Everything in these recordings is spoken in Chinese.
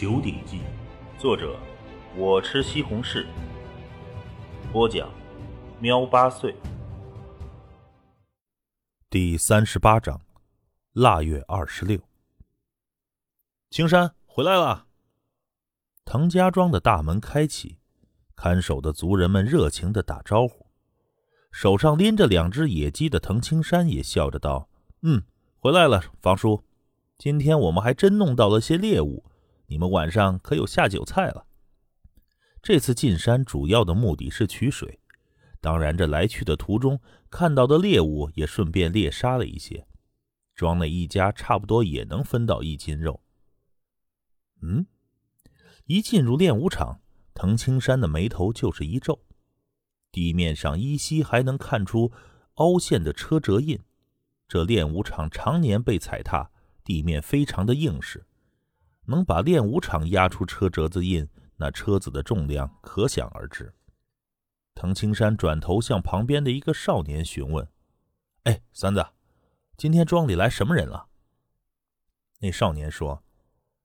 九鼎记》，作者我吃西红柿，播讲喵八岁。第三十八章，腊月二十六。青山回来了。滕家庄的大门开启，看守的族人们热情的打招呼。手上拎着两只野鸡的滕青山也笑着道：“嗯，回来了，房叔。今天我们还真弄到了些猎物。”你们晚上可有下酒菜了？这次进山主要的目的是取水，当然这来去的途中看到的猎物也顺便猎杀了一些。庄内一家差不多也能分到一斤肉。嗯，一进入练武场，滕青山的眉头就是一皱。地面上依稀还能看出凹陷的车辙印，这练武场常年被踩踏，地面非常的硬实。能把练武场压出车辙子印，那车子的重量可想而知。滕青山转头向旁边的一个少年询问：“哎，三子，今天庄里来什么人了？”那少年说：“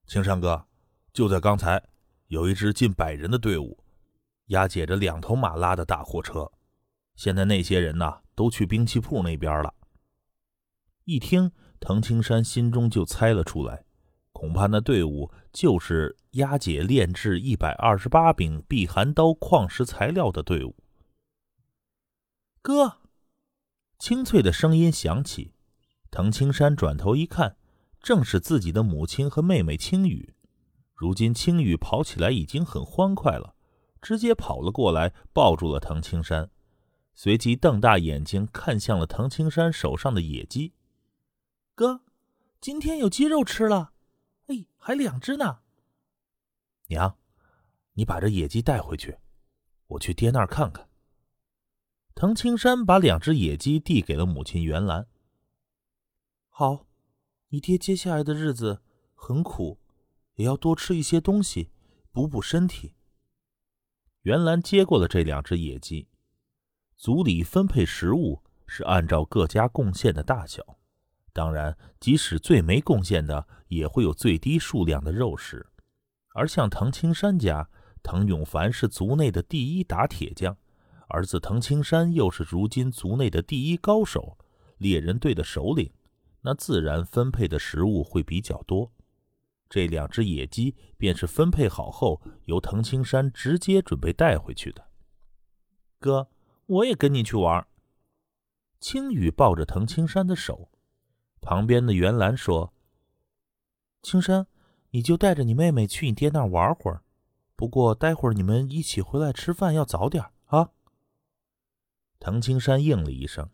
青山哥，就在刚才，有一支近百人的队伍，押解着两头马拉的大货车。现在那些人呐，都去兵器铺那边了。”一听，滕青山心中就猜了出来。恐怕那队伍就是押解炼制一百二十八柄避寒刀矿石材料的队伍。哥，清脆的声音响起。滕青山转头一看，正是自己的母亲和妹妹青雨。如今青雨跑起来已经很欢快了，直接跑了过来，抱住了滕青山，随即瞪大眼睛看向了滕青山手上的野鸡。哥，今天有鸡肉吃了。哎，还两只呢。娘，你把这野鸡带回去，我去爹那儿看看。滕青山把两只野鸡递给了母亲袁兰。好，你爹接下来的日子很苦，也要多吃一些东西，补补身体。袁兰接过了这两只野鸡，族里分配食物是按照各家贡献的大小。当然，即使最没贡献的，也会有最低数量的肉食。而像滕青山家，滕永凡是族内的第一打铁匠，儿子滕青山又是如今族内的第一高手，猎人队的首领，那自然分配的食物会比较多。这两只野鸡便是分配好后，由滕青山直接准备带回去的。哥，我也跟你去玩。青羽抱着滕青山的手。旁边的袁兰说：“青山，你就带着你妹妹去你爹那儿玩会儿。不过待会儿你们一起回来吃饭要早点啊。”滕青山应了一声，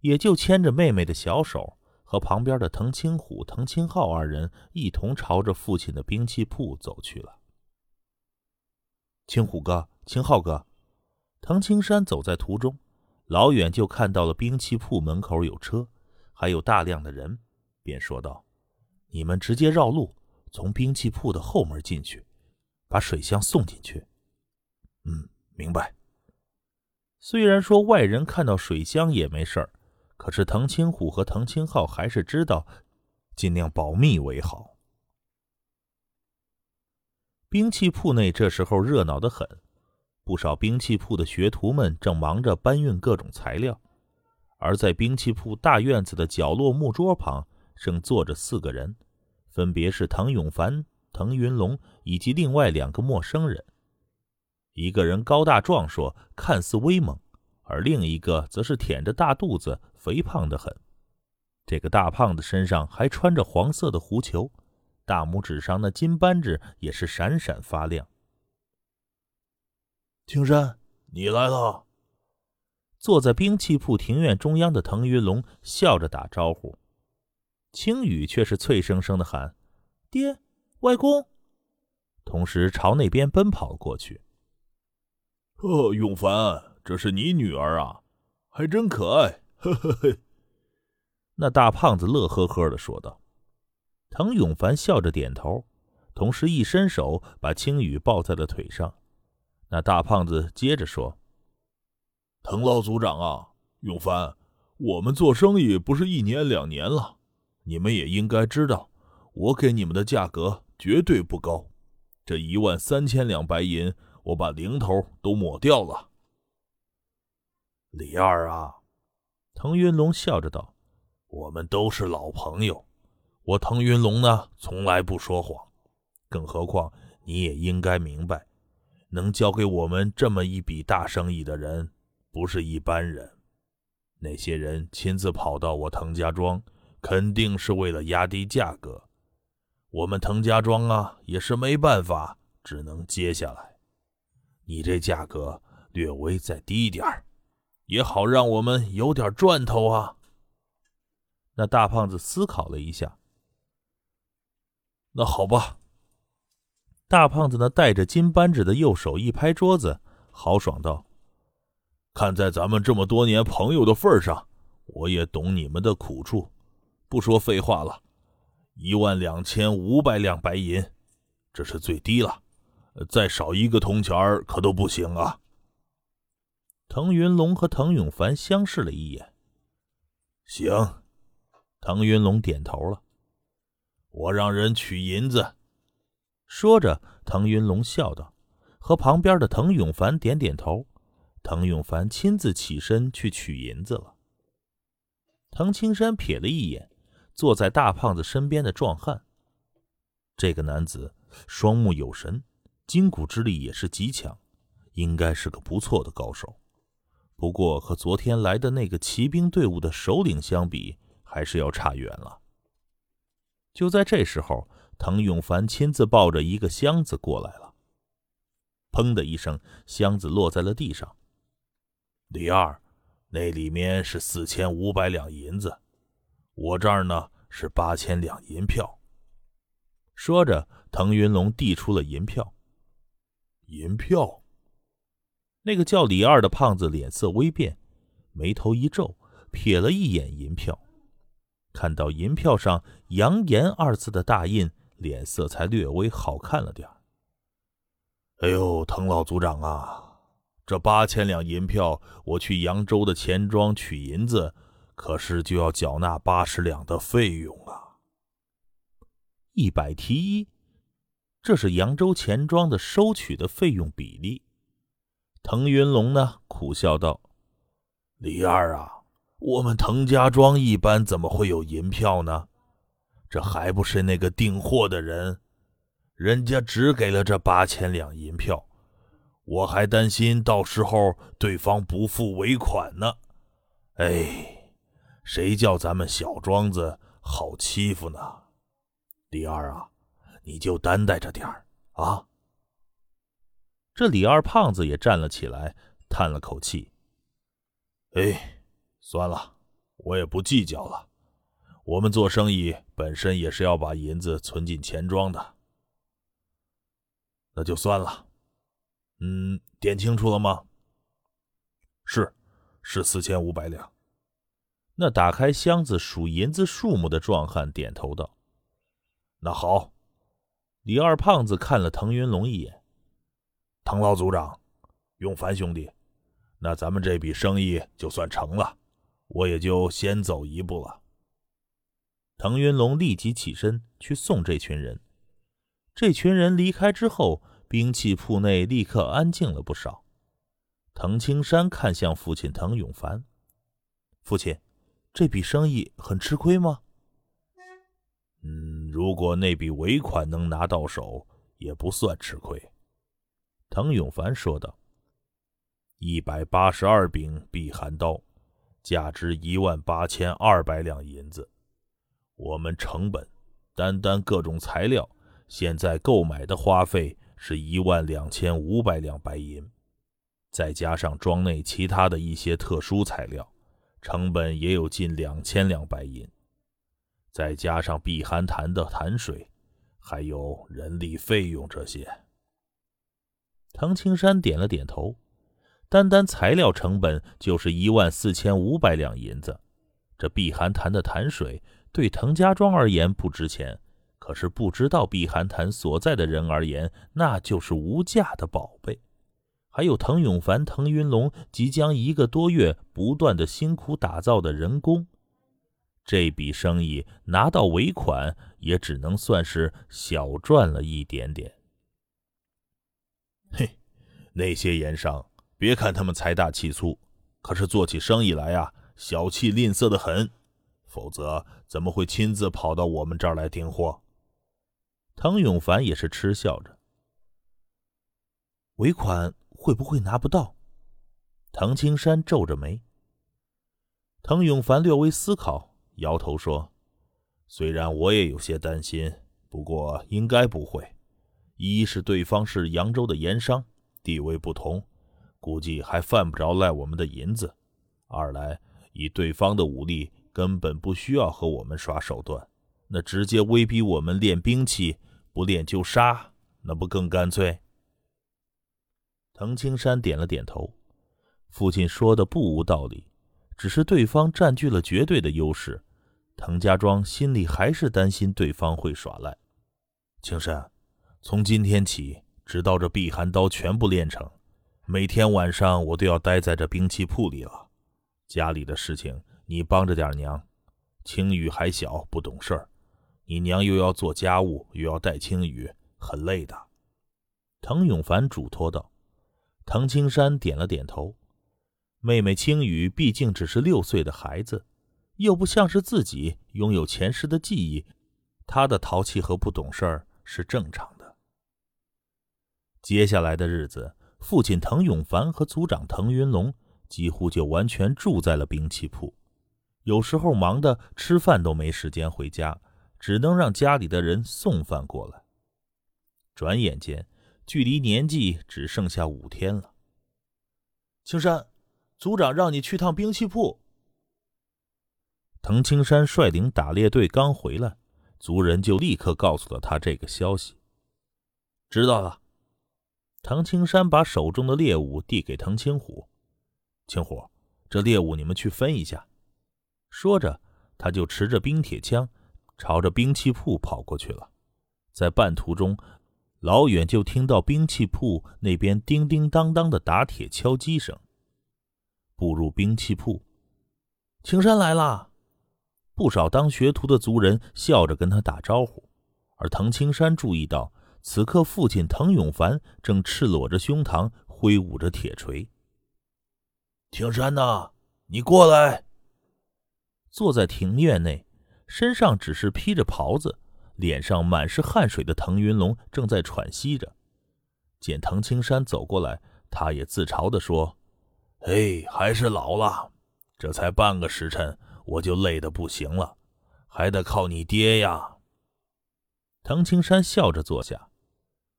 也就牵着妹妹的小手，和旁边的滕青虎、滕青浩二人一同朝着父亲的兵器铺走去了。青虎哥、青浩哥，滕青山走在途中，老远就看到了兵器铺门口有车。还有大量的人，便说道：“你们直接绕路，从兵器铺的后门进去，把水箱送进去。”嗯，明白。虽然说外人看到水箱也没事儿，可是滕青虎和滕青浩还是知道，尽量保密为好。兵器铺内这时候热闹得很，不少兵器铺的学徒们正忙着搬运各种材料。而在兵器铺大院子的角落木桌旁，正坐着四个人，分别是滕永凡、滕云龙以及另外两个陌生人。一个人高大壮硕，看似威猛；而另一个则是腆着大肚子，肥胖的很。这个大胖子身上还穿着黄色的狐裘，大拇指上那金扳指也是闪闪发亮。青山，你来了。坐在兵器铺庭院中央的滕云龙笑着打招呼，青羽却是脆生生的喊：“爹，外公！”同时朝那边奔跑过去。哦，永凡，这是你女儿啊，还真可爱！呵呵呵。那大胖子乐呵呵的说道。滕永凡笑着点头，同时一伸手把青羽抱在了腿上。那大胖子接着说。滕老族长啊，永凡，我们做生意不是一年两年了，你们也应该知道，我给你们的价格绝对不高，这一万三千两白银，我把零头都抹掉了。李二啊，腾云龙笑着道：“我们都是老朋友，我腾云龙呢，从来不说谎。更何况你也应该明白，能交给我们这么一笔大生意的人，不是一般人。那些人亲自跑到我滕家庄，肯定是为了压低价格。我们滕家庄啊，也是没办法，只能接下来。你这价格略微再低点儿。”也好让我们有点赚头啊！那大胖子思考了一下，那好吧。大胖子那带着金扳指的右手一拍桌子，豪爽道：“看在咱们这么多年朋友的份上，我也懂你们的苦处。不说废话了，一万两千五百两白银，这是最低了，再少一个铜钱儿可都不行啊！”腾云龙和滕永凡相视了一眼。行，腾云龙点头了。我让人取银子。说着，腾云龙笑道，和旁边的滕永凡点点头。滕永凡亲自起身去取银子了。滕青山瞥了一眼坐在大胖子身边的壮汉，这个男子双目有神，筋骨之力也是极强，应该是个不错的高手。不过和昨天来的那个骑兵队伍的首领相比，还是要差远了。就在这时候，滕永凡亲自抱着一个箱子过来了。砰的一声，箱子落在了地上。李二，那里面是四千五百两银子，我这儿呢是八千两银票。说着，滕云龙递出了银票。银票。那个叫李二的胖子脸色微变，眉头一皱，瞥了一眼银票，看到银票上“扬言”二字的大印，脸色才略微好看了点哎呦，滕老组长啊，这八千两银票，我去扬州的钱庄取银子，可是就要缴纳八十两的费用啊！一百提一，这是扬州钱庄的收取的费用比例。滕云龙呢？苦笑道：“李二啊，我们滕家庄一般怎么会有银票呢？这还不是那个订货的人，人家只给了这八千两银票，我还担心到时候对方不付尾款呢。哎，谁叫咱们小庄子好欺负呢？李二啊，你就担待着点儿啊。”这李二胖子也站了起来，叹了口气：“哎，算了，我也不计较了。我们做生意本身也是要把银子存进钱庄的，那就算了。嗯，点清楚了吗？是，是四千五百两。那打开箱子数银子数目的壮汉点头道：‘那好。’李二胖子看了滕云龙一眼。”滕老族长，永凡兄弟，那咱们这笔生意就算成了，我也就先走一步了。滕云龙立即起身去送这群人。这群人离开之后，兵器铺内立刻安静了不少。滕青山看向父亲滕永凡：“父亲，这笔生意很吃亏吗？”“嗯，如果那笔尾款能拿到手，也不算吃亏。”滕永凡说道：“一百八十二柄避寒刀，价值一万八千二百两银子。我们成本，单单各种材料，现在购买的花费是一万两千五百两白银，再加上庄内其他的一些特殊材料，成本也有近两千两白银。再加上避寒潭的潭水，还有人力费用这些。”唐青山点了点头，单单材料成本就是一万四千五百两银子。这碧寒潭的潭水对滕家庄而言不值钱，可是不知道碧寒潭所在的人而言，那就是无价的宝贝。还有滕永凡、滕云龙即将一个多月不断的辛苦打造的人工，这笔生意拿到尾款也只能算是小赚了一点点。嘿，那些盐商，别看他们财大气粗，可是做起生意来呀，小气吝啬的很。否则怎么会亲自跑到我们这儿来订货？滕永凡也是嗤笑着。尾款会不会拿不到？滕青山皱着眉。滕永凡略微思考，摇头说：“虽然我也有些担心，不过应该不会。一是对方是扬州的盐商，地位不同，估计还犯不着赖我们的银子；二来以对方的武力。”根本不需要和我们耍手段，那直接威逼我们练兵器，不练就杀，那不更干脆？滕青山点了点头，父亲说的不无道理，只是对方占据了绝对的优势，滕家庄心里还是担心对方会耍赖。青山，从今天起，直到这避寒刀全部练成，每天晚上我都要待在这兵器铺里了，家里的事情。你帮着点娘，青雨还小不懂事儿，你娘又要做家务，又要带青雨，很累的。滕永凡嘱托道。滕青山点了点头。妹妹青雨毕竟只是六岁的孩子，又不像是自己拥有前世的记忆，她的淘气和不懂事儿是正常的。接下来的日子，父亲滕永凡和族长滕云龙几乎就完全住在了兵器铺。有时候忙的吃饭都没时间回家，只能让家里的人送饭过来。转眼间，距离年纪只剩下五天了。青山，族长让你去趟兵器铺。滕青山率领打猎队刚回来，族人就立刻告诉了他这个消息。知道了。藤青山把手中的猎物递给滕青虎：“青虎，这猎物你们去分一下。”说着，他就持着冰铁枪，朝着兵器铺跑过去了。在半途中，老远就听到兵器铺那边叮叮当当的打铁敲击声。步入兵器铺，青山来了。不少当学徒的族人笑着跟他打招呼，而滕青山注意到，此刻父亲滕永凡正赤裸着胸膛，挥舞着铁锤。青山呐，你过来。坐在庭院内，身上只是披着袍子，脸上满是汗水的滕云龙正在喘息着。见滕青山走过来，他也自嘲地说：“哎，还是老了，这才半个时辰，我就累得不行了，还得靠你爹呀。”滕青山笑着坐下：“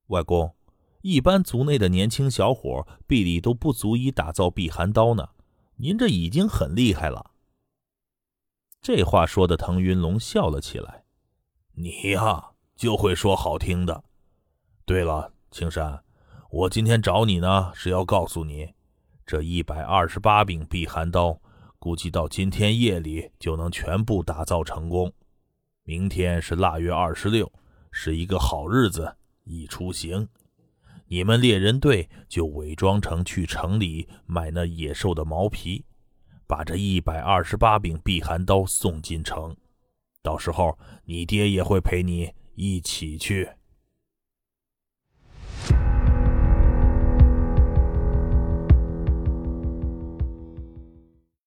外公，一般族内的年轻小伙臂力都不足以打造避寒刀呢，您这已经很厉害了。”这话说的，滕云龙笑了起来。你呀，就会说好听的。对了，青山，我今天找你呢，是要告诉你，这一百二十八柄避寒刀，估计到今天夜里就能全部打造成功。明天是腊月二十六，是一个好日子，一出行，你们猎人队就伪装成去城里买那野兽的毛皮。把这一百二十八柄避寒刀送进城，到时候你爹也会陪你一起去。